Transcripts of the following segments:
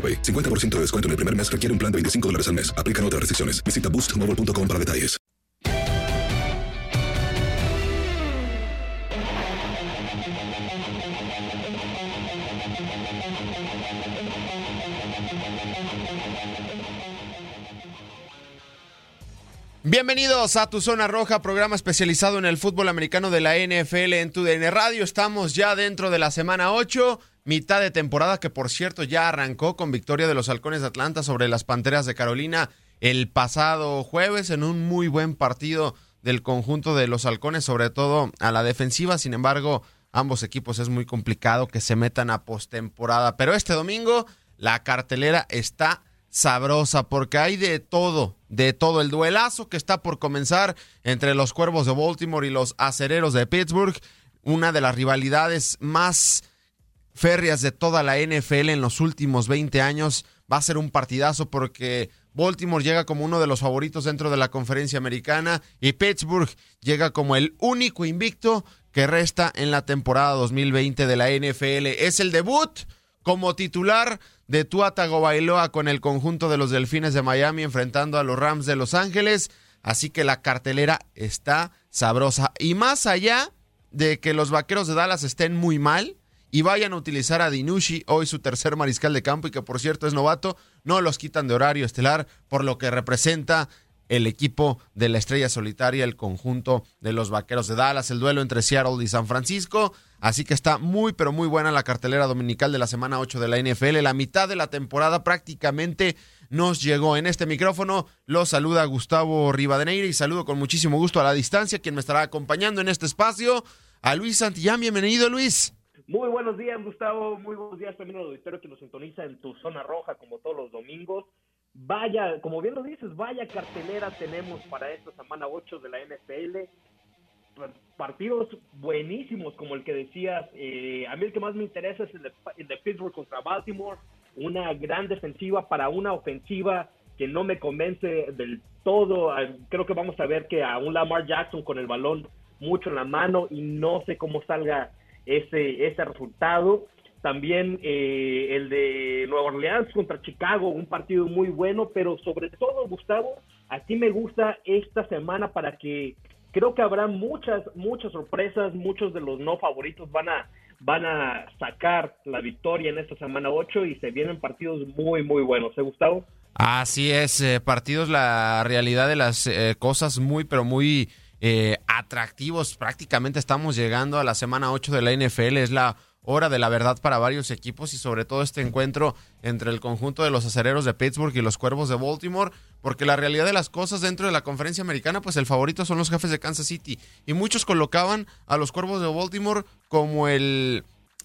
AroPay. 50% de descuento en el primer mes requiere un plan de 25 dólares al mes. Aplican otras restricciones. Visita boostmobile.com para detalles. Bienvenidos a Tu Zona Roja, programa especializado en el fútbol americano de la NFL en tu DN Radio. Estamos ya dentro de la semana 8, mitad de temporada que por cierto ya arrancó con victoria de los Halcones de Atlanta sobre las Panteras de Carolina el pasado jueves en un muy buen partido del conjunto de los Halcones, sobre todo a la defensiva. Sin embargo, ambos equipos es muy complicado que se metan a postemporada. Pero este domingo la cartelera está sabrosa porque hay de todo, de todo. El duelazo que está por comenzar entre los Cuervos de Baltimore y los Acereros de Pittsburgh, una de las rivalidades más férreas de toda la NFL en los últimos 20 años. Va a ser un partidazo porque Baltimore llega como uno de los favoritos dentro de la conferencia americana y Pittsburgh llega como el único invicto que resta en la temporada 2020 de la NFL. Es el debut como titular de Tua Tagovailoa con el conjunto de los Delfines de Miami enfrentando a los Rams de Los Ángeles. Así que la cartelera está sabrosa. Y más allá de que los Vaqueros de Dallas estén muy mal y vayan a utilizar a Dinushi, hoy su tercer mariscal de campo y que por cierto es novato, no los quitan de horario estelar por lo que representa el equipo de la estrella solitaria, el conjunto de los Vaqueros de Dallas, el duelo entre Seattle y San Francisco. Así que está muy, pero muy buena la cartelera dominical de la semana 8 de la NFL. La mitad de la temporada prácticamente nos llegó. En este micrófono los saluda Gustavo Rivadeneira y saludo con muchísimo gusto a la distancia quien me estará acompañando en este espacio, a Luis Santillán. Bienvenido, Luis. Muy buenos días, Gustavo. Muy buenos días también al auditorio que nos sintoniza en tu zona roja, como todos los domingos. Vaya, como bien lo dices, vaya cartelera tenemos para esta semana 8 de la NFL. Partidos buenísimos, como el que decías. Eh, a mí el que más me interesa es el de, el de Pittsburgh contra Baltimore. Una gran defensiva para una ofensiva que no me convence del todo. Creo que vamos a ver que a un Lamar Jackson con el balón mucho en la mano y no sé cómo salga ese, ese resultado. También eh, el de Nueva Orleans contra Chicago, un partido muy bueno, pero sobre todo, Gustavo, aquí me gusta esta semana para que creo que habrá muchas, muchas sorpresas, muchos de los no favoritos van a, van a sacar la victoria en esta semana 8 y se vienen partidos muy, muy buenos. ¿Eh, Gustavo? Así es, eh, partidos, la realidad de las eh, cosas muy, pero muy eh, atractivos. Prácticamente estamos llegando a la semana 8 de la NFL. Es la hora de la verdad para varios equipos y sobre todo este encuentro entre el conjunto de los acereros de Pittsburgh y los cuervos de Baltimore, porque la realidad de las cosas dentro de la conferencia americana, pues el favorito son los jefes de Kansas City y muchos colocaban a los cuervos de Baltimore como el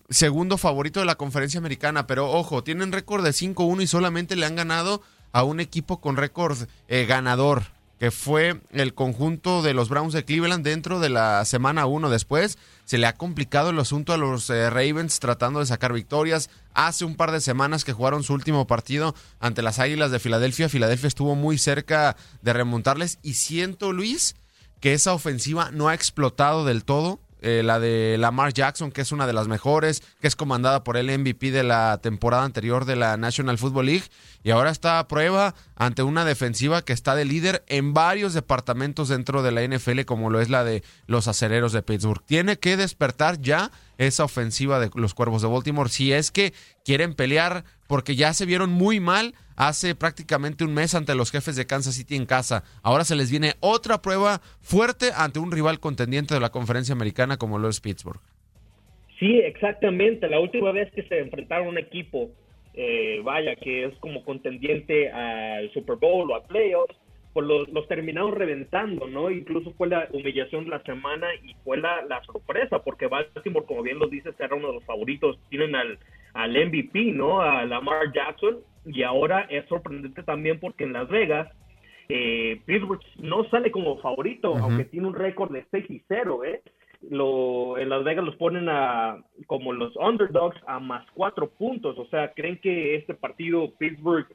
segundo favorito de la conferencia americana, pero ojo, tienen récord de 5-1 y solamente le han ganado a un equipo con récord eh, ganador que fue el conjunto de los Browns de Cleveland dentro de la semana 1 después. Se le ha complicado el asunto a los eh, Ravens tratando de sacar victorias. Hace un par de semanas que jugaron su último partido ante las Águilas de Filadelfia. Filadelfia estuvo muy cerca de remontarles y siento, Luis, que esa ofensiva no ha explotado del todo. Eh, la de Lamar Jackson, que es una de las mejores, que es comandada por el MVP de la temporada anterior de la National Football League, y ahora está a prueba ante una defensiva que está de líder en varios departamentos dentro de la NFL, como lo es la de los acereros de Pittsburgh. Tiene que despertar ya esa ofensiva de los Cuervos de Baltimore si es que quieren pelear, porque ya se vieron muy mal hace prácticamente un mes ante los jefes de Kansas City en casa. Ahora se les viene otra prueba fuerte ante un rival contendiente de la conferencia americana como lo es Pittsburgh. Sí, exactamente. La última vez que se enfrentaron un equipo, eh, vaya, que es como contendiente al Super Bowl o a playoffs, pues los, terminaron reventando, ¿no? Incluso fue la humillación de la semana y fue la, la sorpresa, porque Baltimore, como bien lo dices, era uno de los favoritos. Tienen al, al MVP, ¿no? A Lamar Jackson, y ahora es sorprendente también porque en Las Vegas eh, Pittsburgh no sale como favorito, aunque tiene un récord de 6 y 0, ¿eh? Lo, en Las Vegas los ponen a como los underdogs a más 4 puntos, o sea, creen que este partido Pittsburgh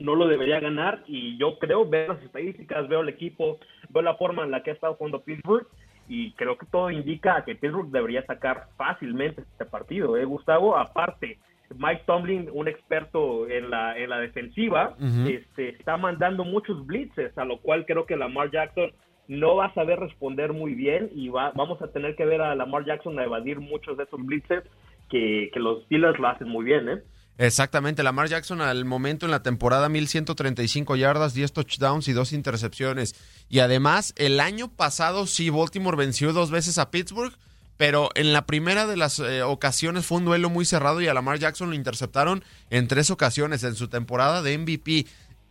no lo debería ganar y yo creo, veo las estadísticas, veo el equipo, veo la forma en la que ha estado jugando Pittsburgh y creo que todo indica que Pittsburgh debería sacar fácilmente este partido, ¿eh, Gustavo? Aparte, Mike Tomlin, un experto en la, en la defensiva, este, está mandando muchos blitzes, a lo cual creo que Lamar Jackson no va a saber responder muy bien y va, vamos a tener que ver a Lamar Jackson a evadir muchos de esos blitzes que, que los Steelers lo hacen muy bien, ¿eh? Exactamente, Lamar Jackson al momento en la temporada 1135 yardas, 10 touchdowns y 2 intercepciones. Y además, el año pasado sí Baltimore venció dos veces a Pittsburgh, pero en la primera de las eh, ocasiones fue un duelo muy cerrado y a Lamar Jackson lo interceptaron en tres ocasiones en su temporada de MVP.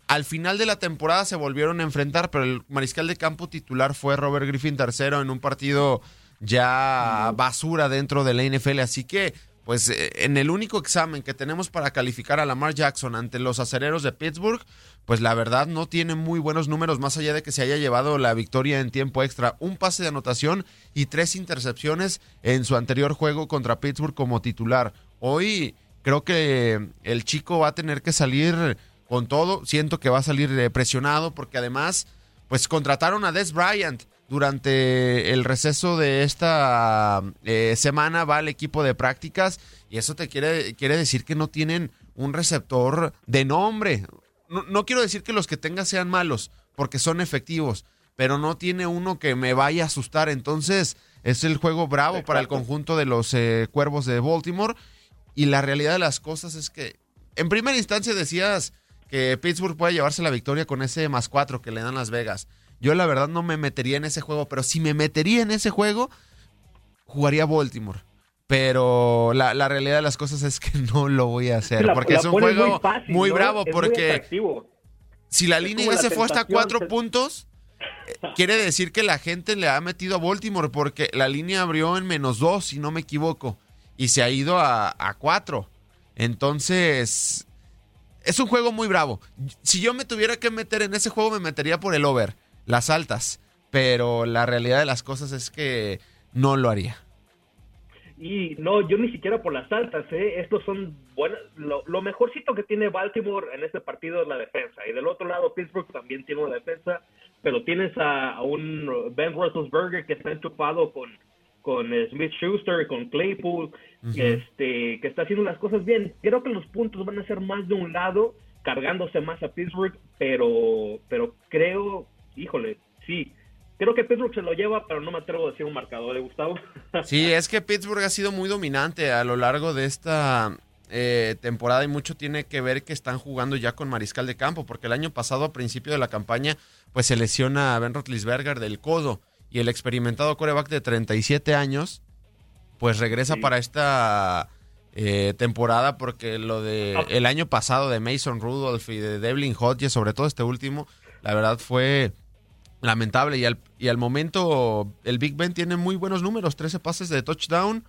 Al final de la temporada se volvieron a enfrentar, pero el mariscal de campo titular fue Robert Griffin III en un partido ya basura dentro de la NFL. Así que pues eh, en el único examen que tenemos para calificar a Lamar Jackson ante los acereros de Pittsburgh, pues la verdad no tiene muy buenos números más allá de que se haya llevado la victoria en tiempo extra, un pase de anotación y tres intercepciones en su anterior juego contra Pittsburgh como titular. Hoy creo que el chico va a tener que salir con todo, siento que va a salir eh, presionado porque además pues contrataron a Des Bryant durante el receso de esta eh, semana va al equipo de prácticas y eso te quiere, quiere decir que no tienen un receptor de nombre. No, quiero decir que los que tenga sean malos, porque son efectivos, pero no tiene uno que me vaya a asustar. Entonces es el juego bravo para el conjunto de los eh, Cuervos de Baltimore y la realidad de las cosas es que en primera instancia decías que Pittsburgh puede llevarse la victoria con ese más cuatro que le dan Las Vegas. Yo la verdad no me metería en ese juego, pero si me metería en ese juego, jugaría Baltimore. Pero la, realidad de las cosas es que no lo voy a hacer. porque es un juego muy, bravo. porque si la línea ya se fue hasta cuatro puntos, quiere decir que la gente le ha metido a Baltimore. Porque la línea abrió en menos dos, si no me equivoco. Y se ha ido a, a cuatro. Entonces, es un juego muy bravo. Si yo me tuviera que meter en ese juego, me metería por el over las altas, pero la realidad de las cosas es que no lo haría. Y no, yo ni siquiera por las altas, ¿eh? Estos son buenas. Lo, mejorcito que tiene Baltimore en este partido es la defensa. Y del otro lado, Pittsburgh también tiene una defensa, pero tienes a, un Ben Roethlisberger que está enchufado con, con Smith Schuster, con Claypool, este, que está haciendo las cosas bien. Creo que los puntos van a ser más de un lado, cargándose más a Pittsburgh, pero, pero creo híjole, sí. Creo que Pittsburgh se lo lleva, pero no me atrevo a decir un marcador, ¿de ¿eh, Gustavo? Sí, es que Pittsburgh ha sido muy dominante a lo largo de esta eh, temporada y mucho tiene que ver que están jugando ya con mariscal de campo, porque el año pasado, a principio de la campaña, pues se lesiona a Ben Roethlisberger del codo y el experimentado coreback de 37 años pues regresa para esta eh, temporada porque lo de el año pasado de Mason Rudolph y de Devlin Hodges, sobre todo este último, la verdad fue lamentable. Y al, y al momento el Big Ben tiene muy buenos números, 13 pases de touchdown,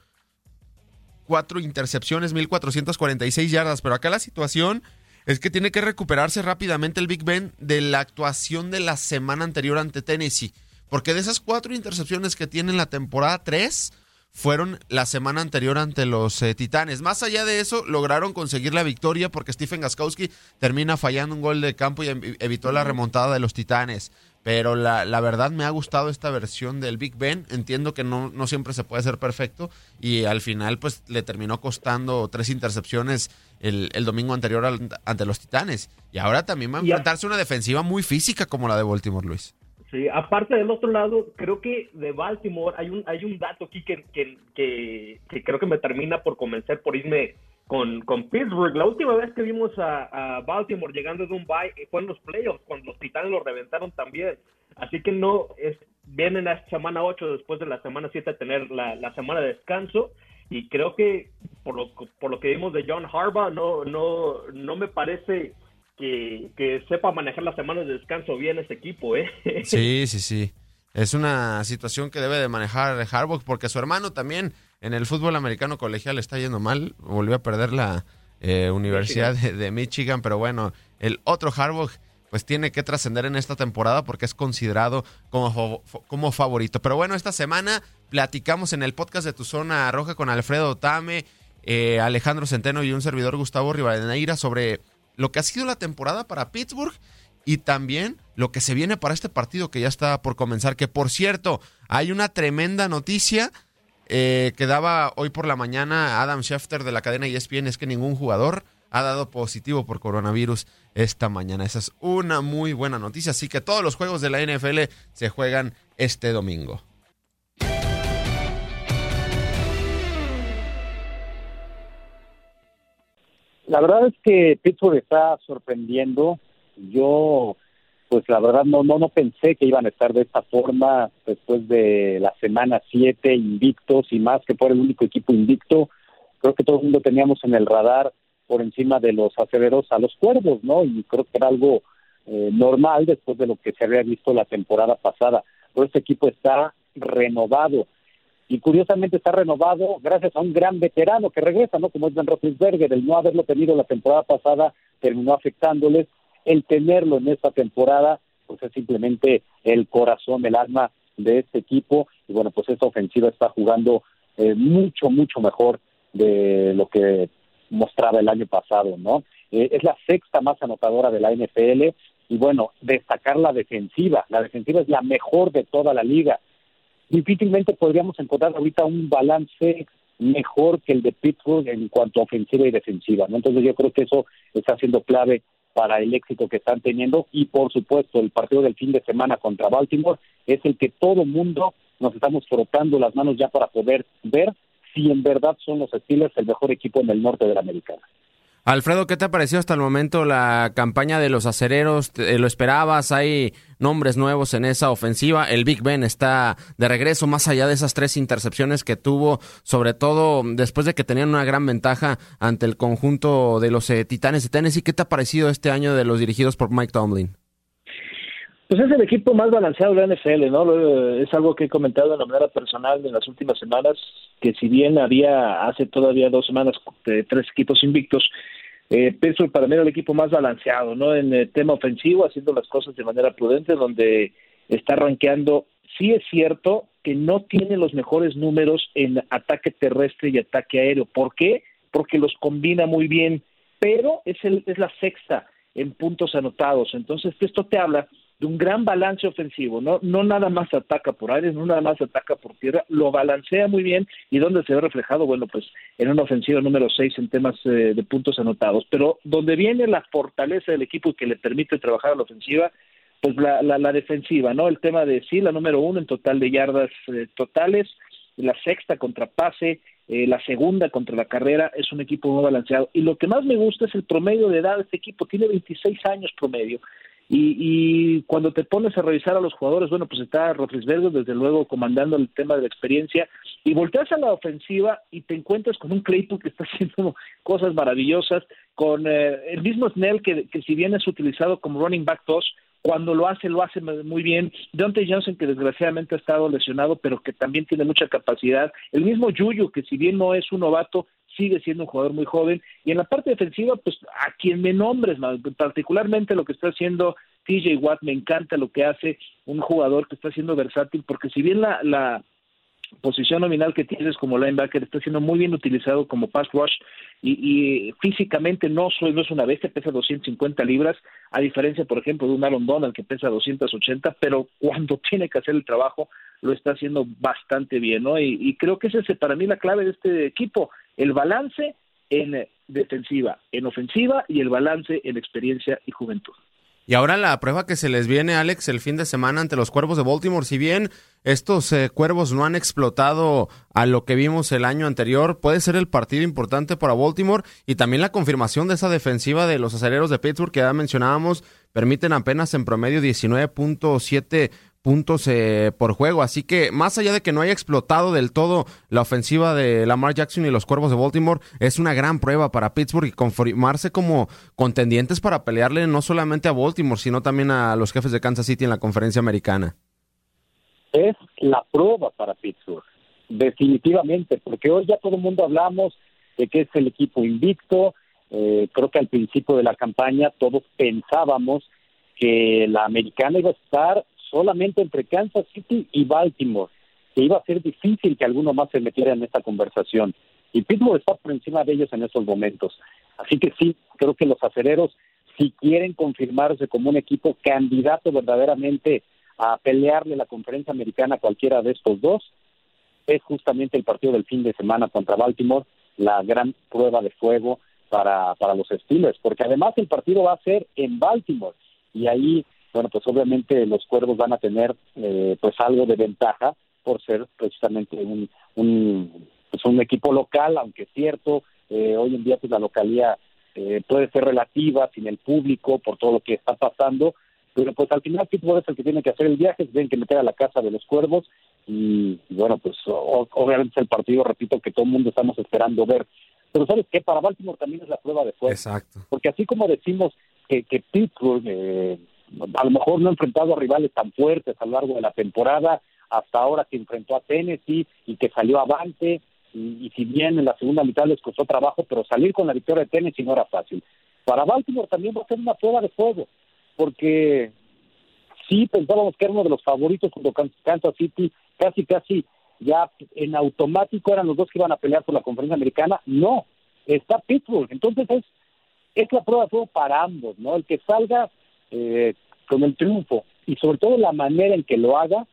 4 intercepciones, 1446 yardas, pero acá la situación es que tiene que recuperarse rápidamente el Big Ben de la actuación de la semana anterior ante Tennessee. Porque de esas cuatro intercepciones que tiene en la temporada, tres fueron la semana anterior ante los eh, Titanes. Más allá de eso, lograron conseguir la victoria porque Stephen Gaskowski termina fallando un gol de campo y evitó la remontada de los Titanes. Pero la, la, verdad me ha gustado esta versión del Big Ben. Entiendo que no, no siempre se puede ser perfecto. Y al final, pues le terminó costando tres intercepciones el, el domingo anterior ante los Titanes. Y ahora también va a enfrentarse una defensiva muy física como la de Baltimore, Luis. Sí, aparte del otro lado, creo que de Baltimore hay un, hay un dato aquí que, que, que, creo que me termina por convencer por irme con, con Pittsburgh. La última vez que vimos a, Baltimore llegando de un bye fue en los playoffs, cuando los Titanes lo reventaron también. Así que no, es, vienen a semana 8 después de la semana 7 a tener la, la semana de descanso y creo que por lo, por lo que vimos de John Harbaugh no, no, no me parece que, sepa manejar las semanas de descanso bien ese equipo, ¿eh? Sí, sí, sí. Es una situación que debe de manejar Harbaugh porque su hermano también en el fútbol americano colegial está yendo mal. Volvió a perder la eh, Universidad De, Michigan, pero bueno, el otro Harbaugh pues tiene que trascender en esta temporada porque es considerado como, como favorito. Pero bueno, esta semana platicamos en el podcast de Tu Zona Roja con Alfredo Tame, eh, Alejandro Centeno y un servidor Gustavo Rivadeneira sobre lo que ha sido la temporada para Pittsburgh y también lo que se viene para este partido que ya está por comenzar. Que por cierto, hay una tremenda noticia eh, que daba hoy por la mañana Adam Schefter de la cadena ESPN, es que ningún jugador ha dado positivo por coronavirus esta mañana. Esa es una muy buena noticia. Así que todos los juegos de la NFL se juegan este domingo. La verdad es que Pittsburgh está sorprendiendo. Yo, pues la verdad no, no, no pensé que iban a estar de esta forma después de la semana 7 invictos y más que por el único equipo invicto. Creo que todo el mundo teníamos en el radar por encima de los aceleros a los cuervos, ¿no? Y creo que era algo eh, normal después de lo que se había visto la temporada pasada. Pero este equipo está renovado y curiosamente está renovado gracias a un gran veterano que regresa, ¿no? Como es Ben Roethlisberger, el no haberlo tenido la temporada pasada terminó afectándoles, el tenerlo en esta temporada, pues es simplemente el corazón, el alma de este equipo, y bueno, pues esta ofensiva está jugando eh, mucho, mucho mejor de lo que mostraba el año pasado, ¿no? Eh, es la sexta más anotadora de la NFL, y bueno, destacar la defensiva, la defensiva es la mejor de toda la liga, difícilmente podríamos encontrar ahorita un balance mejor que el de Pittsburgh en cuanto a ofensiva y defensiva. ¿no? Entonces yo creo que eso está siendo clave para el éxito que están teniendo y por supuesto el partido del fin de semana contra Baltimore es el que todo mundo nos estamos frotando las manos ya para poder ver si en verdad son los Steelers el mejor equipo en el norte de la Americana. Alfredo, ¿qué te ha parecido hasta el momento la campaña de los acereros? ¿Lo esperabas? ¿Hay nombres nuevos en esa ofensiva? El Big Ben está de regreso, más allá de esas tres intercepciones que tuvo, sobre todo después de que tenían una gran ventaja ante el conjunto de los eh, Titanes de Tennessee. ¿Qué te ha parecido este año de los dirigidos por Mike Tomlin? Pues es el equipo más balanceado de la NFL, ¿no? Es algo que he comentado de manera personal en las últimas semanas, que si bien había hace todavía dos semanas tres equipos invictos, eh, Pittsburgh para mí era el equipo más balanceado, ¿no? En el tema ofensivo, haciendo las cosas de manera prudente, donde está rankeando. Sí es cierto que no tiene los mejores números en ataque terrestre y ataque aéreo. ¿Por qué? Porque los combina muy bien, pero es, el, es la sexta en puntos anotados. Entonces, esto te habla de un gran balance ofensivo, no, no nada más ataca por aire, no nada más ataca por tierra, lo balancea muy bien. Y donde se ve reflejado, bueno, pues en una ofensiva número 6 en temas eh, de puntos anotados, pero donde viene la fortaleza del equipo que le permite trabajar a la ofensiva, pues la, la, defensiva, ¿no? El tema de sí, la número uno en total de yardas eh, totales, la sexta contra pase, eh, la segunda contra la carrera, es un equipo muy balanceado. Y lo que más me gusta es el promedio de edad de este equipo, tiene 26 años promedio Y, cuando te pones a revisar a los jugadores, bueno, pues está Rofrisberger, desde luego, comandando el tema de la experiencia, y volteas a la ofensiva y te encuentras con un Claypool que está haciendo cosas maravillosas, con eh, el mismo Snell que, que si bien es utilizado como running back 2, cuando lo hace, lo hace muy bien. Deontay Johnson, que desgraciadamente ha estado lesionado, pero que también tiene mucha capacidad. El mismo Yuyu, que si bien no es un novato, sigue siendo un jugador muy joven. Y en la parte defensiva, pues a quien me nombres, particularmente lo que está haciendo TJ Watt, me encanta lo que hace un jugador que está siendo versátil, porque si bien la, la posición nominal que tienes como linebacker está siendo muy bien utilizado como pass rush y, físicamente no, soy, no es una bestia, pesa 250 libras, a diferencia, por ejemplo, de un Aaron Donald que pesa 280, pero cuando tiene que hacer el trabajo lo está haciendo bastante bien, ¿no? Y, y creo que esa es para mí la clave de este equipo, el balance en defensiva, en ofensiva y el balance en experiencia y juventud. Y ahora la prueba que se les viene, Alex, el fin de semana ante los Cuervos de Baltimore. Si bien estos eh, Cuervos no han explotado a lo que vimos el año anterior, puede ser el partido importante para Baltimore y también la confirmación de esa defensiva de los aceleros de Pittsburgh que ya mencionábamos, permiten apenas en promedio 19.7 puntos eh, por juego. Así que más allá de que no haya explotado del todo la ofensiva de Lamar Jackson y los Cuervos de Baltimore, es una gran prueba para Pittsburgh y confirmarse como contendientes para pelearle no solamente a Baltimore, sino también a los jefes de Kansas City en la conferencia americana. Es la prueba para Pittsburgh, definitivamente, porque hoy ya todo el mundo hablamos de que es el equipo invicto. Eh, creo que al principio de la campaña todos pensábamos que la americana iba a estar solamente entre Kansas City y Baltimore, que iba a ser difícil que alguno más se metiera en esta conversación. Y Pittsburgh está por encima de ellos en estos momentos. Así que sí, creo que los acereros, si quieren confirmarse como un equipo candidato verdaderamente a pelearle la conferencia americana a cualquiera de estos dos, es justamente el partido del fin de semana contra Baltimore, la gran prueba de fuego para, para los Steelers, porque además el partido va a ser en Baltimore y ahí bueno, pues obviamente los cuervos van a tener eh, pues algo de ventaja por ser precisamente un, un, pues un equipo local, aunque es cierto, eh, hoy en día pues la localía eh, puede ser relativa sin el público por todo lo que está pasando, pero pues al final Pittsburgh es el que tiene que hacer el viaje, se tienen que meter a la casa de los cuervos y, bueno, pues obviamente es el partido, repito, que todo el mundo estamos esperando ver. Pero sabes que para Baltimore también es la prueba de fuerza. Exacto. Porque así como decimos que, que Pittsburgh eh, a lo mejor no ha enfrentado a rivales tan fuertes a lo largo de la temporada, hasta ahora que enfrentó a Tennessee y que salió avante, y, si bien en la segunda mitad les costó trabajo, pero salir con la victoria de Tennessee no era fácil. Para Baltimore también va a ser una prueba de fuego, porque sí pensábamos que era uno de los favoritos junto con Kansas City, casi casi ya en automático eran los dos que iban a pelear por la conferencia americana, no, está Pittsburgh, entonces es, es la prueba de fuego para ambos, ¿no? El que salga eh, con el triunfo y sobre todo la manera en que lo haga,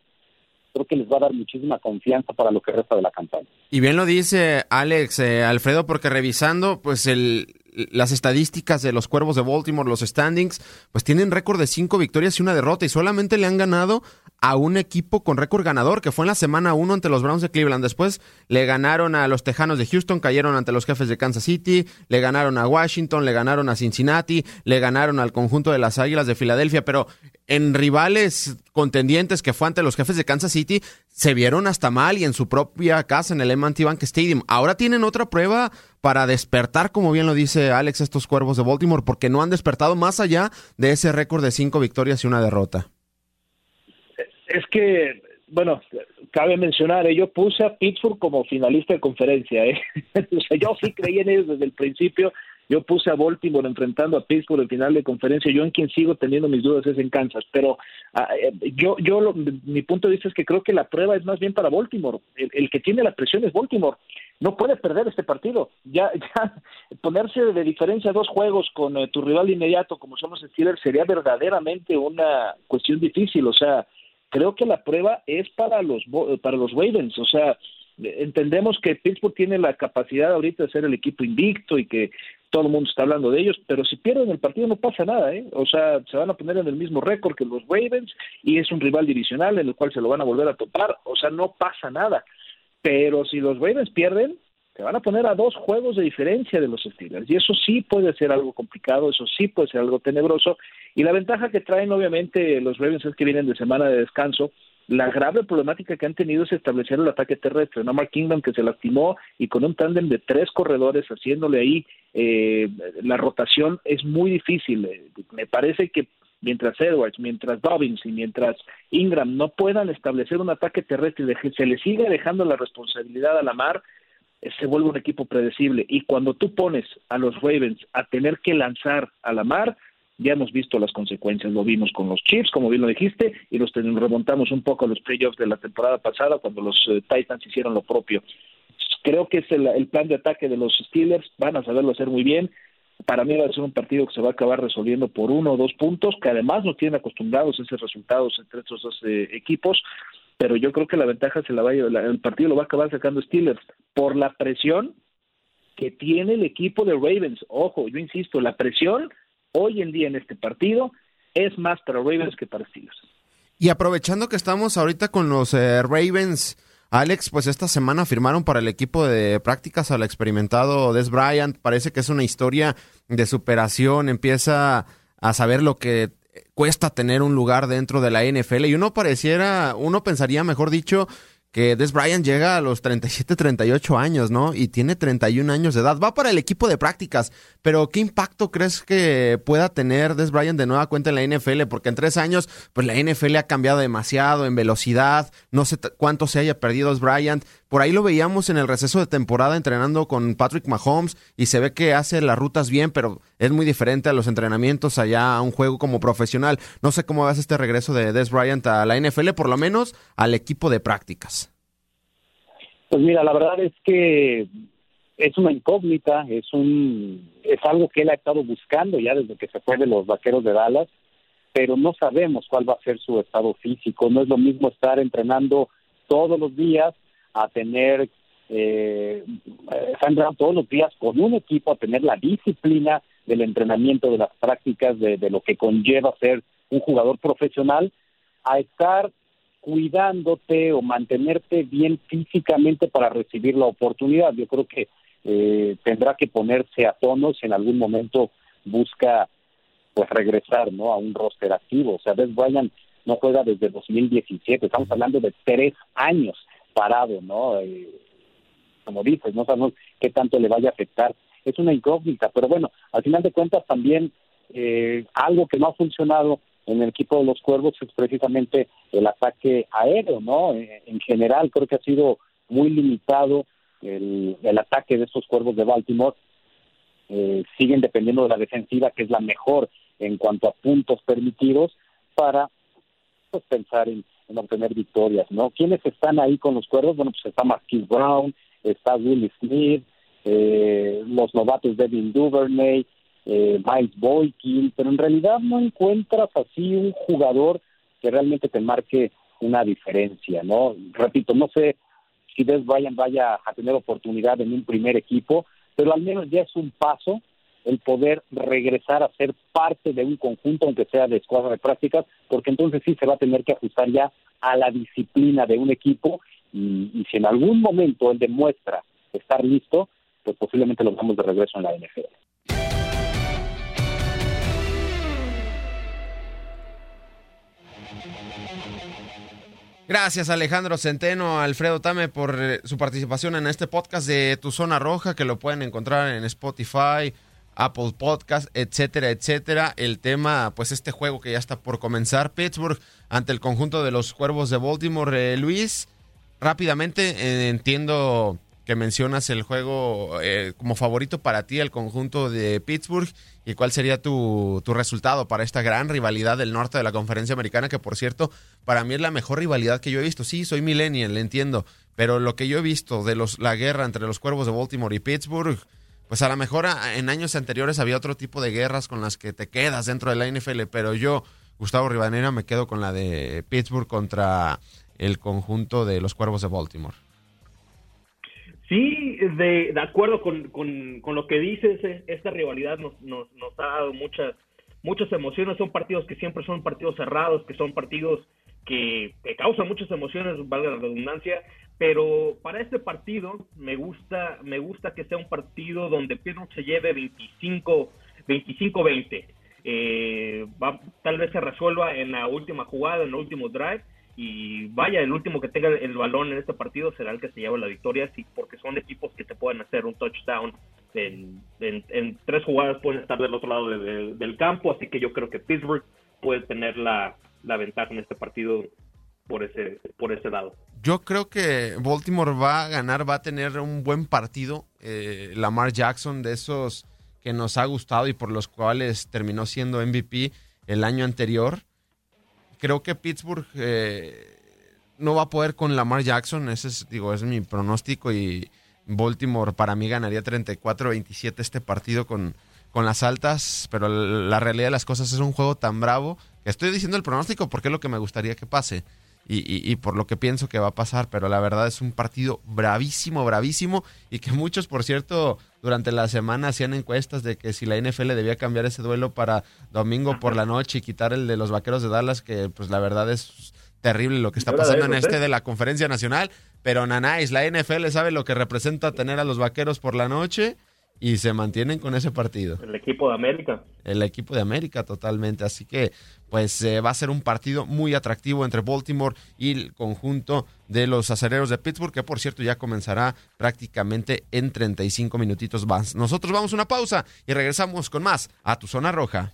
creo que les va a dar muchísima confianza para lo que resta de la campaña. Y bien lo dice Alex, eh, Alfredo, porque revisando, pues el, las estadísticas de los Cuervos de Baltimore, los standings, pues tienen récord de cinco victorias y una derrota y solamente le han ganado a un equipo con récord ganador, que fue en la semana uno ante los Browns de Cleveland. Después le ganaron a los Tejanos de Houston, cayeron ante los jefes de Kansas City, le ganaron a Washington, le ganaron a Cincinnati, le ganaron al conjunto de las Águilas de Filadelfia, pero en rivales contendientes que fue ante los jefes de Kansas City, se vieron hasta mal y en su propia casa en el M&T Bank Stadium. Ahora tienen otra prueba para despertar, como bien lo dice Alex, estos cuervos de Baltimore, porque no han despertado más allá de ese récord de cinco victorias y una derrota. Es que, bueno, cabe mencionar, ¿eh? yo puse a Pittsburgh como finalista de conferencia. ¿eh? yo sí creí en ellos desde el principio yo puse a Baltimore enfrentando a Pittsburgh en final de conferencia. Yo en quien sigo teniendo mis dudas es en Kansas. Pero eh, yo, yo mi punto de vista es que creo que la prueba es más bien para Baltimore. El, que tiene la presión es Baltimore. No puede perder este partido. Ya, ya ponerse de diferencia dos juegos con eh, tu rival inmediato, como somos Steelers, sería verdaderamente una cuestión difícil. O sea, creo que la prueba es para los para los Ravens. O sea, entendemos que Pittsburgh tiene la capacidad ahorita de ser el equipo invicto y que todo el mundo está hablando de ellos, pero si pierden el partido no pasa nada, ¿eh? O sea, se van a poner en el mismo récord que los Ravens y es un rival divisional en el cual se lo van a volver a topar, o sea, no pasa nada. Pero si los Ravens pierden, te van a poner a dos juegos de diferencia de los Steelers. Y eso sí puede ser algo complicado, eso sí puede ser algo tenebroso. Y la ventaja que traen, obviamente, los Ravens es que vienen de semana de descanso. La grave problemática que han tenido es establecer el ataque terrestre. ¿no? Mark Kingdom que se lastimó y con un tándem de tres corredores haciéndole ahí eh, la rotación es muy difícil. Eh, me parece que mientras Edwards, mientras Dobbins y mientras Ingram no puedan establecer un ataque terrestre y se le sigue dejando la responsabilidad a la mar, se vuelve un equipo predecible. Y cuando tú pones a los Ravens a tener que lanzar a la mar, ya hemos visto las consecuencias. Lo vimos con los Chiefs, como bien lo dijiste, y los remontamos un poco a los playoffs de la temporada pasada cuando los eh, Titans hicieron lo propio. Creo que es el, plan de ataque de los Steelers, van a saberlo hacer muy bien. Para mí va a ser un partido que se va a acabar resolviendo por uno o dos puntos, que además no tienen acostumbrados a esos resultados entre estos dos eh, equipos pero yo creo que la ventaja se la va a el partido lo va a acabar sacando Steelers por la presión que tiene el equipo de Ravens. Ojo, yo insisto, la presión hoy en día en este partido es más para Ravens que para Steelers. Y aprovechando que estamos ahorita con los eh, Ravens, Alex, pues esta semana firmaron para el equipo de prácticas al experimentado Des Bryant. Parece que es una historia de superación, empieza a saber lo que cuesta tener un lugar dentro de la NFL y uno pareciera, uno pensaría, mejor dicho, que Des Bryant llega a los 37, 38 años, ¿no? Y tiene 31 años de edad. Va para el equipo de prácticas, pero ¿qué impacto crees que pueda tener Des Bryant de nueva cuenta en la NFL? Porque en tres años, pues la NFL ha cambiado demasiado en velocidad. No sé cuánto se haya perdido Des Bryant. Por ahí lo veíamos en el receso de temporada entrenando con Patrick Mahomes y se ve que hace las rutas bien, pero es muy diferente a los entrenamientos allá a un juego como profesional. No sé cómo vas este regreso de Des Bryant a la NFL, por lo menos al equipo de prácticas. Pues mira, la verdad es que es una incógnita, es un es algo que él ha estado buscando ya desde que se fue de los Vaqueros de Dallas, pero no sabemos cuál va a ser su estado físico. No es lo mismo estar entrenando todos los días a tener eh, estar todos los días con un equipo, a tener la disciplina del entrenamiento, de las prácticas, de, de lo que conlleva ser un jugador profesional, a estar cuidándote o mantenerte bien físicamente para recibir la oportunidad. Yo creo que eh, tendrá que ponerse a tono si en algún momento busca pues regresar no a un roster activo. O sea, Des Bryant no juega desde 2017, estamos hablando de tres años parado, ¿no? Eh, como dices, no sabemos qué tanto le vaya a afectar. Es una incógnita, pero bueno, al final de cuentas también eh, algo que no ha funcionado en el equipo de los Cuervos es precisamente el ataque aéreo, ¿no? Eh, en general creo que ha sido muy limitado el, el ataque de estos Cuervos de Baltimore. Eh, siguen dependiendo de la defensiva, que es la mejor en cuanto a puntos permitidos, para pues, pensar en, obtener victorias, ¿no? ¿Quiénes están ahí con los Cuervos? Bueno, pues está Marquis Brown, está Willie Smith, eh, los novatos Devin Duvernay, eh, Miles Boykin, pero en realidad no encuentras así un jugador que realmente te marque una diferencia, ¿no? Repito, no sé si Des Bryant vaya a tener oportunidad en un primer equipo, pero al menos ya es un paso el poder regresar a ser parte de un conjunto, aunque sea de escuadra de prácticas, porque entonces sí se va a tener que ajustar ya a la disciplina de un equipo y, y si en algún momento él demuestra estar listo, pues posiblemente lo vamos de regreso en la NFL. Gracias Alejandro Centeno, Alfredo Tame por eh, su participación en este podcast de Tu Zona Roja, que lo pueden encontrar en Spotify, Apple Podcast, etcétera, etcétera. El tema, pues este juego que ya está por comenzar, Pittsburgh ante el conjunto de los Cuervos de Baltimore. Eh, Luis, rápidamente eh, entiendo que mencionas el juego eh, como favorito para ti, el conjunto de Pittsburgh, y cuál sería tu, tu, resultado para esta gran rivalidad del norte de la conferencia americana, que por cierto, para mí es la mejor rivalidad que yo he visto. Sí, soy millennial, le entiendo, pero lo que yo he visto de los, la guerra entre los cuervos de Baltimore y Pittsburgh, pues a lo mejor en años anteriores había otro tipo de guerras con las que te quedas dentro de la NFL, pero yo, Gustavo Ribanera, me quedo con la de Pittsburgh contra el conjunto de los cuervos de Baltimore. Sí, de, acuerdo con, con, lo que dices, eh, esta rivalidad nos, nos, nos ha dado muchas, muchas emociones. Son partidos que siempre son partidos cerrados, que son partidos que, que causa muchas emociones, valga la redundancia, pero para este partido me gusta me gusta que sea un partido donde Pittsburgh se lleve 25 25-20 eh, tal vez se resuelva en la última jugada en el último drive y vaya el último que tenga el balón en este partido será el que se lleve la victoria sí, porque son equipos que te pueden hacer un touchdown en, en, tres jugadas pueden estar del otro lado del campo así que yo creo que Pittsburgh puede tener la, la ventaja en este partido por ese, por ese lado. Yo creo que Baltimore va a ganar, va a tener un buen partido. Eh, Lamar Jackson, de esos que nos ha gustado y por los cuales terminó siendo MVP el año anterior. Creo que Pittsburgh eh, no va a poder con Lamar Jackson, ese es, digo, es mi pronóstico y Baltimore para mí ganaría 34-27 este partido con, con las altas, pero la realidad de las cosas es un juego tan bravo que estoy diciendo el pronóstico porque es lo que me gustaría que pase y, por lo que pienso que va a pasar, pero la verdad es un partido bravísimo, bravísimo y que muchos, por cierto, durante la semana hacían encuestas de que si la NFL debía cambiar ese duelo para domingo por la noche y quitar el de los Vaqueros de Dallas, que pues la verdad es terrible lo que está pasando en este de la conferencia nacional, pero Nanáis, la NFL sabe lo que representa tener a los Vaqueros por la noche y se mantienen con ese partido. El equipo de América. El equipo de América, totalmente. Así que, pues eh, va a ser un partido muy atractivo entre Baltimore y el conjunto de los acereros de Pittsburgh, que por cierto ya comenzará prácticamente en 35 minutitos más. Nosotros vamos a una pausa y regresamos con más a tu zona roja.